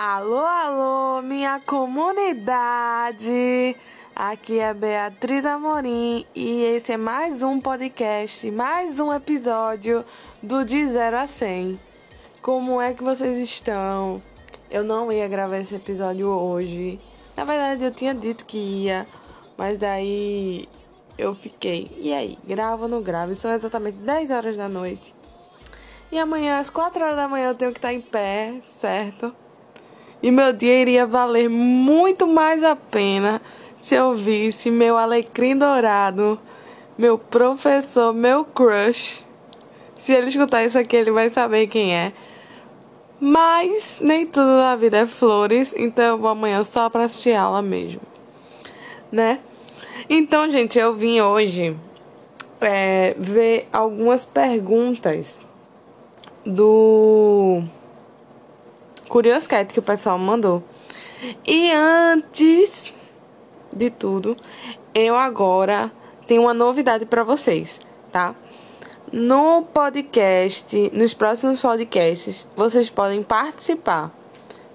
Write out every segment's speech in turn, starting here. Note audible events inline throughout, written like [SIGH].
Alô, alô, minha comunidade! Aqui é Beatriz Amorim e esse é mais um podcast, mais um episódio do De Zero a 100. Como é que vocês estão? Eu não ia gravar esse episódio hoje. Na verdade, eu tinha dito que ia, mas daí eu fiquei. E aí, gravo ou não gravo? São exatamente 10 horas da noite. E amanhã, às 4 horas da manhã, eu tenho que estar em pé, certo? E meu dia iria valer muito mais a pena se eu visse meu alecrim dourado, meu professor, meu crush. Se ele escutar isso aqui, ele vai saber quem é. Mas nem tudo na vida é flores, então eu vou amanhã só pra assistir aula mesmo. Né? Então, gente, eu vim hoje é, ver algumas perguntas do Curioscat que o pessoal mandou. E antes de tudo, eu agora tenho uma novidade para vocês, tá? No podcast, nos próximos podcasts, vocês podem participar.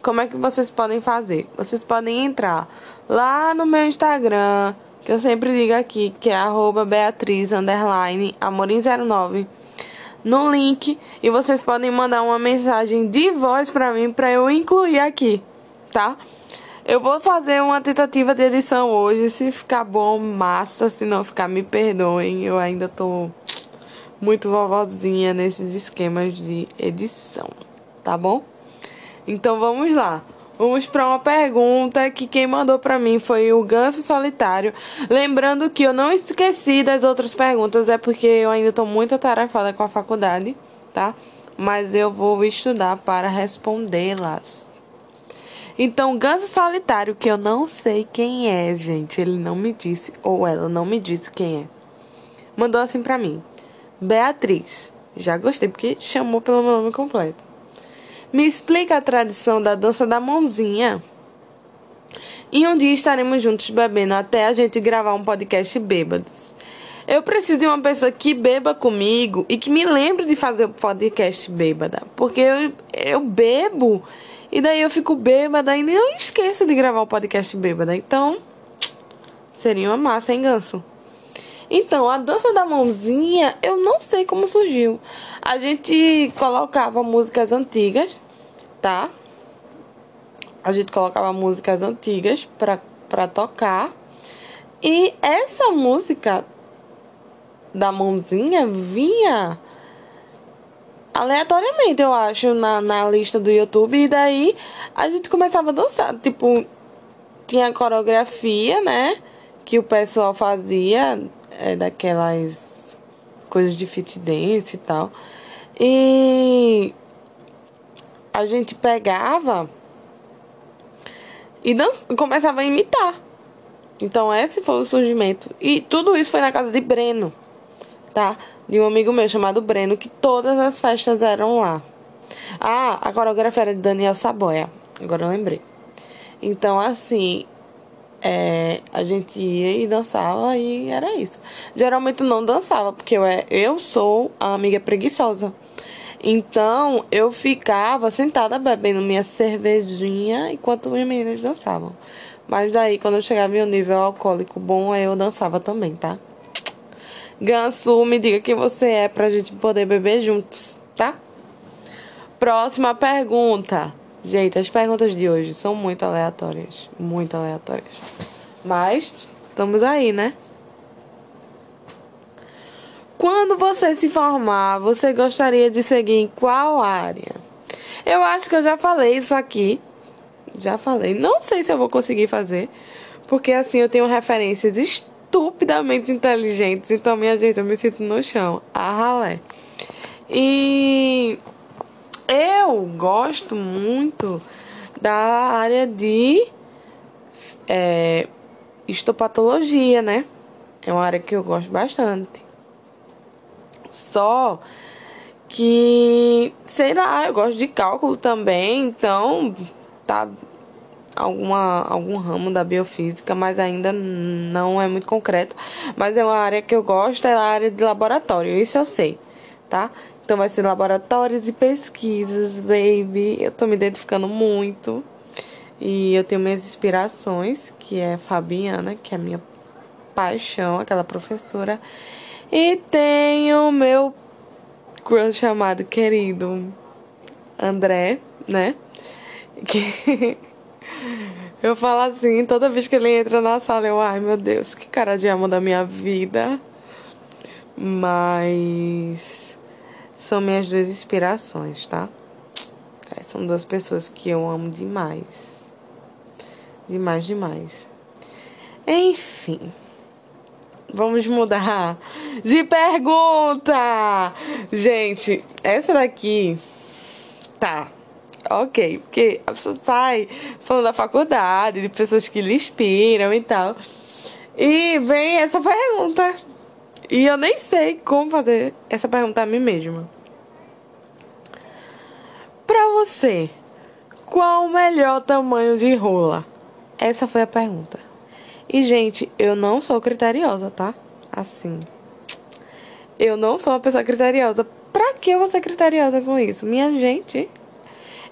Como é que vocês podem fazer? Vocês podem entrar lá no meu Instagram, que eu sempre digo aqui, que é arroba Beatriz Amorim09 no link e vocês podem mandar uma mensagem de voz para mim para eu incluir aqui, tá? Eu vou fazer uma tentativa de edição hoje, se ficar bom, massa, se não ficar, me perdoem, eu ainda tô muito vovozinha nesses esquemas de edição, tá bom? Então vamos lá. Vamos para uma pergunta que quem mandou para mim foi o Ganso Solitário. Lembrando que eu não esqueci das outras perguntas, é porque eu ainda estou muito atarefada com a faculdade, tá? Mas eu vou estudar para respondê-las. Então, Ganso Solitário, que eu não sei quem é, gente, ele não me disse, ou ela não me disse quem é, mandou assim para mim: Beatriz. Já gostei, porque chamou pelo meu nome completo. Me explica a tradição da dança da mãozinha. E um dia estaremos juntos bebendo até a gente gravar um podcast bêbados. Eu preciso de uma pessoa que beba comigo e que me lembre de fazer o podcast bêbada. Porque eu, eu bebo e daí eu fico bêbada e não esqueço de gravar o podcast bêbada. Então, seria uma massa, hein, ganso? Então, a dança da mãozinha, eu não sei como surgiu. A gente colocava músicas antigas, tá? A gente colocava músicas antigas pra, pra tocar. E essa música da mãozinha vinha aleatoriamente, eu acho, na, na lista do YouTube. E daí a gente começava a dançar. Tipo, tinha a coreografia, né? Que o pessoal fazia é, daquelas coisas de fit dance e tal. E a gente pegava e começava a imitar. Então esse foi o surgimento. E tudo isso foi na casa de Breno, tá? De um amigo meu chamado Breno, que todas as festas eram lá. Ah, a coreografia era de Daniel Saboia. Agora eu lembrei. Então, assim, é, a gente ia e dançava e era isso. Geralmente não dançava, porque eu, é, eu sou a amiga preguiçosa. Então eu ficava sentada bebendo minha cervejinha enquanto as meninas dançavam. Mas daí, quando eu chegava um nível alcoólico bom, aí eu dançava também, tá? Ganso, me diga quem você é pra gente poder beber juntos, tá? Próxima pergunta. Gente, as perguntas de hoje são muito aleatórias. Muito aleatórias. Mas, estamos aí, né? Quando você se formar, você gostaria de seguir em qual área? Eu acho que eu já falei isso aqui. Já falei. Não sei se eu vou conseguir fazer. Porque assim eu tenho referências estupidamente inteligentes. Então, minha gente, eu me sinto no chão. A ralé. E eu gosto muito da área de é, histopatologia, né? É uma área que eu gosto bastante. Só que, sei lá, eu gosto de cálculo também, então tá alguma algum ramo da biofísica, mas ainda não é muito concreto. Mas é uma área que eu gosto, é a área de laboratório, isso eu sei, tá? Então vai ser laboratórios e pesquisas, baby. Eu tô me identificando muito, E eu tenho minhas inspirações, que é Fabiana, que é a minha paixão, aquela professora. E tenho meu crush chamado querido André, né? Que [LAUGHS] eu falo assim, toda vez que ele entra na sala, eu, ai meu Deus, que cara de amor da minha vida. Mas são minhas duas inspirações, tá? É, são duas pessoas que eu amo demais. Demais, demais. Enfim. Vamos mudar de pergunta! Gente, essa daqui tá ok, porque a pessoa sai falando da faculdade, de pessoas que lhe inspiram e tal. E vem essa pergunta. E eu nem sei como fazer essa pergunta a mim mesma. Pra você, qual o melhor tamanho de rola? Essa foi a pergunta. E, gente, eu não sou criteriosa, tá? Assim. Eu não sou uma pessoa criteriosa. Pra que eu vou ser criteriosa com isso? Minha gente,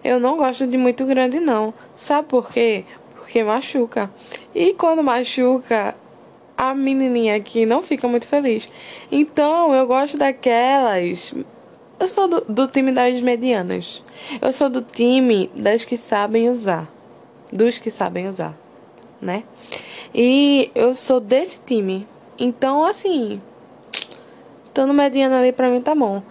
eu não gosto de muito grande, não. Sabe por quê? Porque machuca. E quando machuca, a menininha aqui não fica muito feliz. Então, eu gosto daquelas. Eu sou do, do time das medianas. Eu sou do time das que sabem usar. Dos que sabem usar, né? E eu sou desse time. Então, assim. Estando mediana ali pra mim tá bom.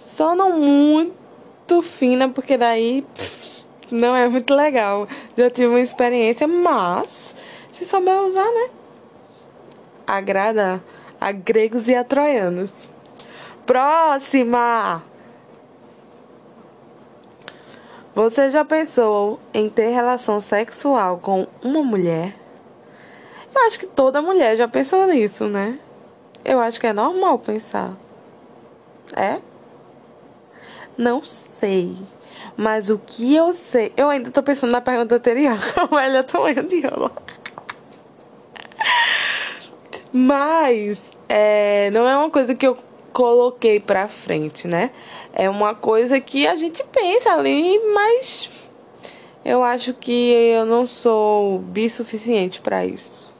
Só não muito muito fina, porque daí pff, não é muito legal. Já tive uma experiência, mas se souber usar, né? Agrada a gregos e a troianos. Próxima! Você já pensou em ter relação sexual com uma mulher? Eu acho que toda mulher já pensou nisso, né? Eu acho que é normal pensar. É? Não sei. Mas o que eu sei. Eu ainda tô pensando na pergunta anterior. [LAUGHS] Como é o tamanho de? Mas é, não é uma coisa que eu coloquei pra frente, né? É uma coisa que a gente pensa ali, mas eu acho que eu não sou suficiente para isso.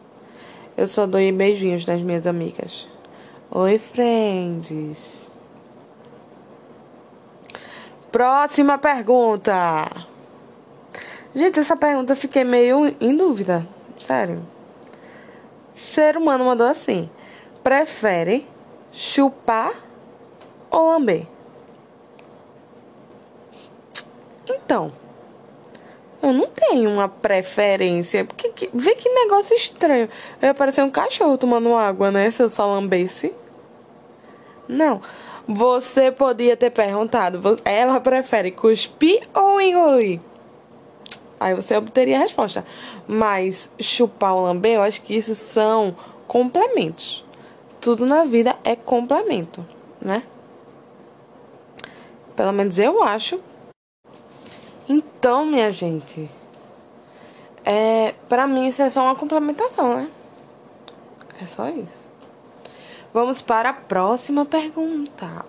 Eu só dou beijinhos nas minhas amigas. Oi, friends. Próxima pergunta. Gente, essa pergunta eu fiquei meio em dúvida. Sério. Ser humano mandou assim: prefere chupar ou lamber? Então, eu não tenho uma preferência. Porque, que, vê que negócio estranho. Eu ia parecer um cachorro tomando água, né? Se eu só lambesse. Não. Você podia ter perguntado, ela prefere cuspir ou engolir? Aí você obteria a resposta. Mas chupar ou lamber, eu acho que isso são complementos. Tudo na vida é complemento, né? Pelo menos eu acho. Então, minha gente, é, pra mim isso é só uma complementação, né? É só isso. Vamos para a próxima pergunta.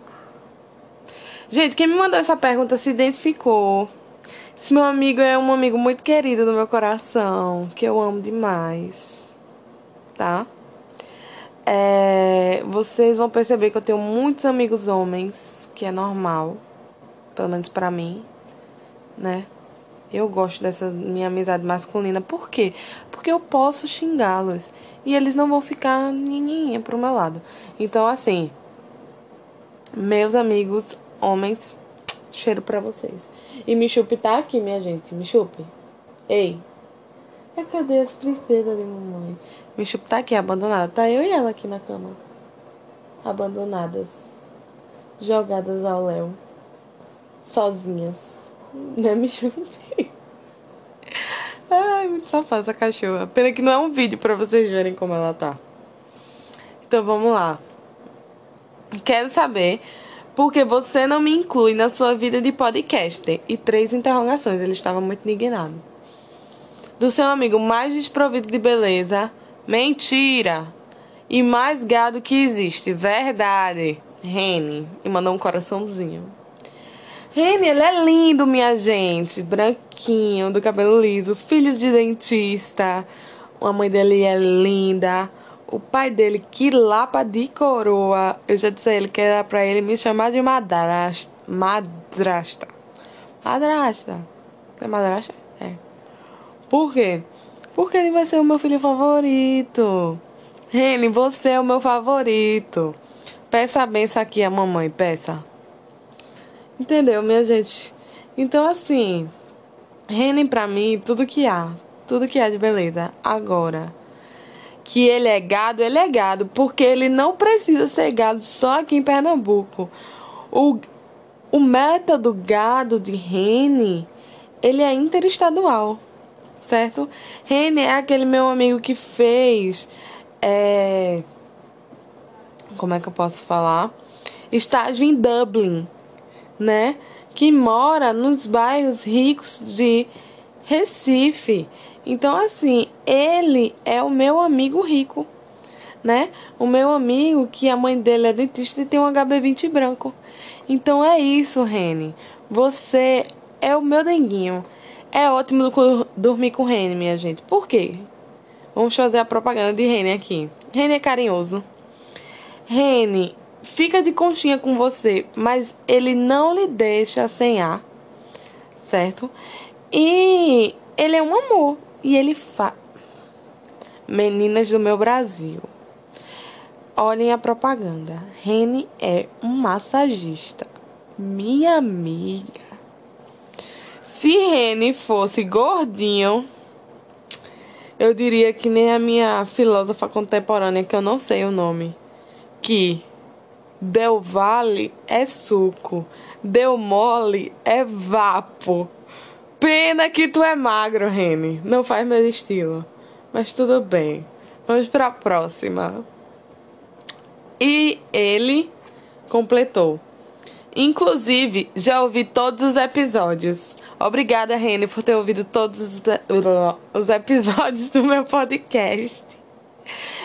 Gente, quem me mandou essa pergunta se identificou. Esse meu amigo é um amigo muito querido do meu coração, que eu amo demais. Tá? É, vocês vão perceber que eu tenho muitos amigos homens, que é normal, pelo menos para mim, né? Eu gosto dessa minha amizade masculina. Por quê? Porque eu posso xingá-los. E eles não vão ficar nininha pro meu lado. Então, assim, meus amigos homens, cheiro pra vocês. E Michupe tá aqui, minha gente. Michupe. Ei. É, cadê as princesas de mamãe? Michupe tá aqui, abandonada. Tá eu e ela aqui na cama. Abandonadas. Jogadas ao léu. Sozinhas. [LAUGHS] Né, Michupe? Ai, muito safada essa cachorra. Pena que não é um vídeo pra vocês verem como ela tá. Então vamos lá. Quero saber por que você não me inclui na sua vida de podcaster. E três interrogações. Ele estava muito indignado. Do seu amigo mais desprovido de beleza. Mentira! E mais gado que existe. Verdade. Rene. E mandou um coraçãozinho. Reni, ele é lindo, minha gente. Branquinho, do cabelo liso, filhos de dentista. A mãe dele é linda. O pai dele, que lapa de coroa. Eu já disse a ele que era pra ele me chamar de madrasta. Madrasta. Madrasta. É madrasta? É. Por quê? Porque ele vai ser o meu filho favorito. Reni, você é o meu favorito. Peça a benção aqui a mamãe, peça. Entendeu, minha gente? Então, assim, Reni pra mim, tudo que há. Tudo que há de beleza. Agora, que ele é gado, ele é gado. Porque ele não precisa ser gado só aqui em Pernambuco. O, o método gado de Rene, ele é interestadual, certo? Rene é aquele meu amigo que fez... É, como é que eu posso falar? Estágio em Dublin, né? Que mora nos bairros ricos de Recife. Então, assim, ele é o meu amigo rico, né? O meu amigo que a mãe dele é dentista e tem um HB20 branco. Então é isso, Rene. Você é o meu denguinho. É ótimo dormir com Rene, minha gente. Por quê? Vamos fazer a propaganda de Rene aqui. Rene é carinhoso. Rene fica de conchinha com você, mas ele não lhe deixa sem ar, certo? E ele é um amor. E ele fa. Meninas do meu Brasil. Olhem a propaganda. Rene é um massagista. Minha amiga. Se Rene fosse gordinho, eu diria que nem a minha filósofa contemporânea, que eu não sei o nome que Del Valle é suco, Del Mole é vapo. Pena que tu é magro, Rene. Não faz meu estilo. Mas tudo bem. Vamos para a próxima. E ele completou. Inclusive, já ouvi todos os episódios. Obrigada, Rene, por ter ouvido todos os episódios do meu podcast.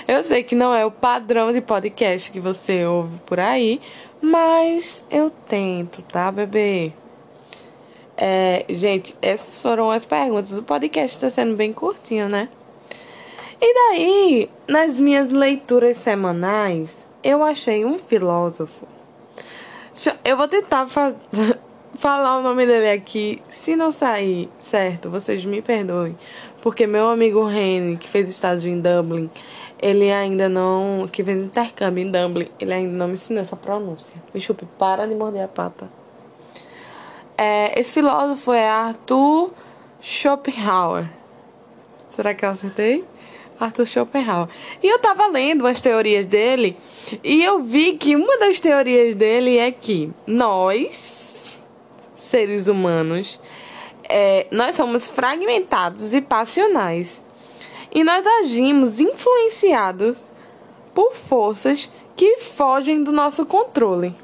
Eu sei que não é o padrão de podcast que você ouve por aí, mas eu tento, tá, bebê? É, gente, essas foram as perguntas. O podcast está sendo bem curtinho, né? E daí, nas minhas leituras semanais, eu achei um filósofo. Eu vou tentar [LAUGHS] falar o nome dele aqui. Se não sair certo, vocês me perdoem. Porque meu amigo Reni, que fez estágio em Dublin, ele ainda não. que fez intercâmbio em Dublin, ele ainda não me ensinou essa pronúncia. Me chupe, para de morder a pata. É, esse filósofo é Arthur Schopenhauer. Será que eu acertei? Arthur Schopenhauer. E eu tava lendo as teorias dele e eu vi que uma das teorias dele é que nós, seres humanos, é, nós somos fragmentados e passionais. E nós agimos influenciados por forças que fogem do nosso controle.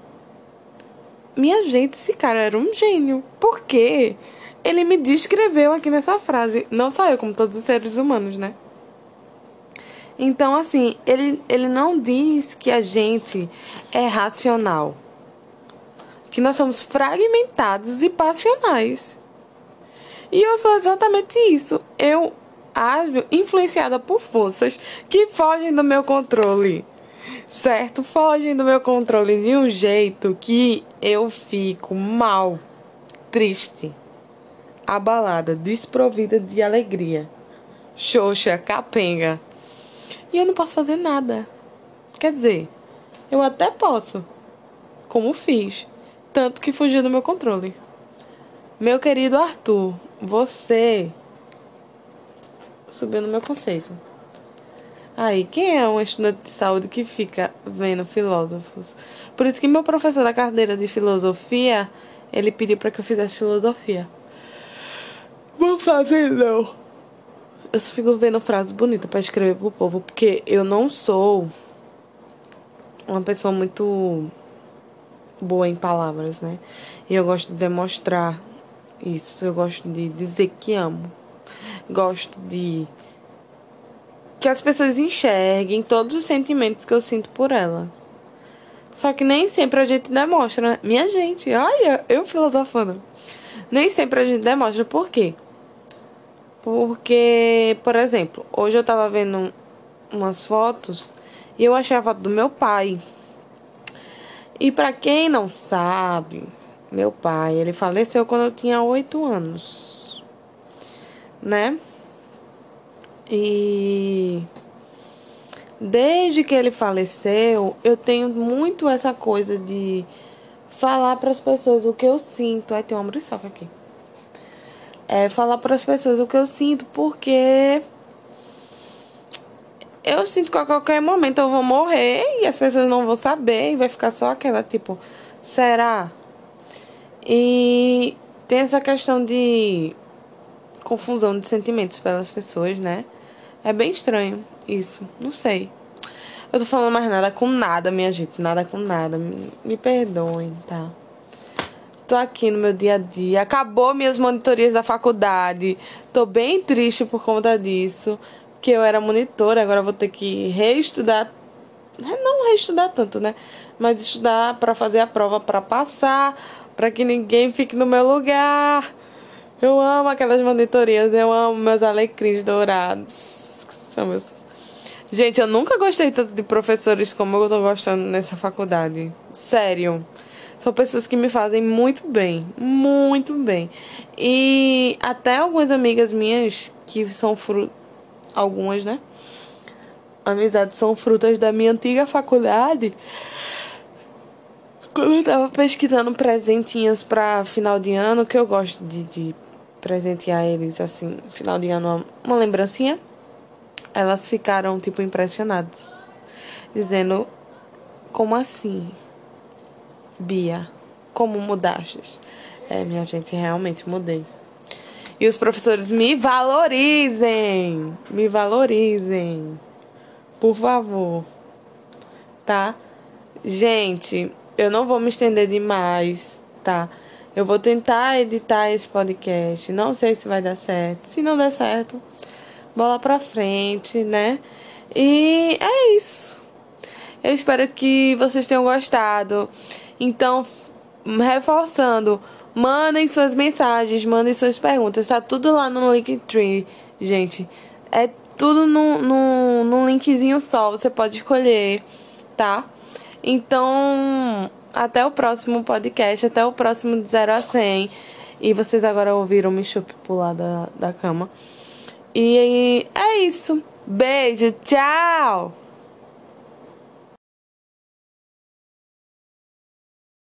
Minha gente, esse cara era um gênio. Por quê? Ele me descreveu aqui nessa frase. Não só eu, como todos os seres humanos, né? Então, assim, ele, ele não diz que a gente é racional. Que nós somos fragmentados e passionais. E eu sou exatamente isso. Eu ajo influenciada por forças que fogem do meu controle. Certo? Fogem do meu controle de um jeito que eu fico mal, triste, abalada, desprovida de alegria, xoxa, capenga. E eu não posso fazer nada. Quer dizer, eu até posso, como fiz, tanto que fugiu do meu controle. Meu querido Arthur, você subiu no meu conceito. Aí, quem é um estudante de saúde que fica vendo filósofos? Por isso que meu professor da cadeira de filosofia, ele pediu para que eu fizesse filosofia. Vou fazer não. Eu só fico vendo frases bonitas para escrever pro povo, porque eu não sou uma pessoa muito boa em palavras, né? E eu gosto de demonstrar isso. Eu gosto de dizer que amo. Gosto de que as pessoas enxerguem todos os sentimentos que eu sinto por elas. Só que nem sempre a gente demonstra, né? Minha gente, olha, eu filosofando. Nem sempre a gente demonstra. Por quê? Porque, por exemplo, hoje eu tava vendo umas fotos e eu achei a foto do meu pai. E para quem não sabe, meu pai, ele faleceu quando eu tinha oito anos, né? E desde que ele faleceu, eu tenho muito essa coisa de falar para as pessoas o que eu sinto. Aí tem uma muriçoca aqui. É falar para as pessoas o que eu sinto, porque eu sinto que a qualquer momento eu vou morrer e as pessoas não vão saber e vai ficar só aquela tipo, será? E tem essa questão de confusão de sentimentos pelas pessoas, né? É bem estranho isso, não sei. Eu tô falando mais nada com nada, minha gente, nada com nada. Me, me perdoem, tá? Tô aqui no meu dia a dia. Acabou minhas monitorias da faculdade. Tô bem triste por conta disso que eu era monitora, agora vou ter que reestudar. Não reestudar tanto, né? Mas estudar para fazer a prova para passar, para que ninguém fique no meu lugar. Eu amo aquelas monitorias, eu amo meus alecrins dourados. São meus... Gente, eu nunca gostei tanto de professores como eu tô gostando nessa faculdade. Sério. São pessoas que me fazem muito bem, muito bem. E até algumas amigas minhas que são fruto algumas, né? Amizades são frutas da minha antiga faculdade. Quando eu tava pesquisando presentinhos pra final de ano, que eu gosto de, de presentear eles assim, final de ano, uma lembrancinha, elas ficaram tipo impressionadas, dizendo: Como assim, Bia? Como mudaste? É, minha gente, realmente mudei. E os professores me valorizem. Me valorizem. Por favor. Tá? Gente, eu não vou me estender demais, tá? Eu vou tentar editar esse podcast. Não sei se vai dar certo. Se não der certo, bola pra frente, né? E é isso. Eu espero que vocês tenham gostado. Então, reforçando Mandem suas mensagens, mandem suas perguntas. Tá tudo lá no Linktree, gente. É tudo no linkzinho só. Você pode escolher, tá? Então, até o próximo podcast. Até o próximo de 0 a 100. E vocês agora ouviram me chup pular da, da cama. E é isso. Beijo, tchau!